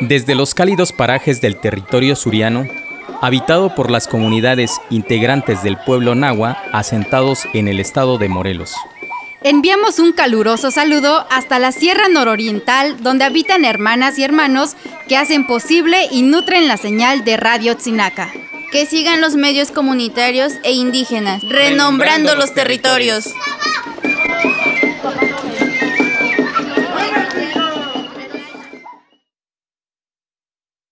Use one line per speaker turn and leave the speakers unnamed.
Desde los cálidos parajes del territorio suriano, habitado por las comunidades integrantes del pueblo nahua asentados en el estado de Morelos.
Enviamos un caluroso saludo hasta la Sierra Nororiental, donde habitan hermanas y hermanos que hacen posible y nutren la señal de Radio Tzinaca.
Que sigan los medios comunitarios e indígenas, renombrando los territorios.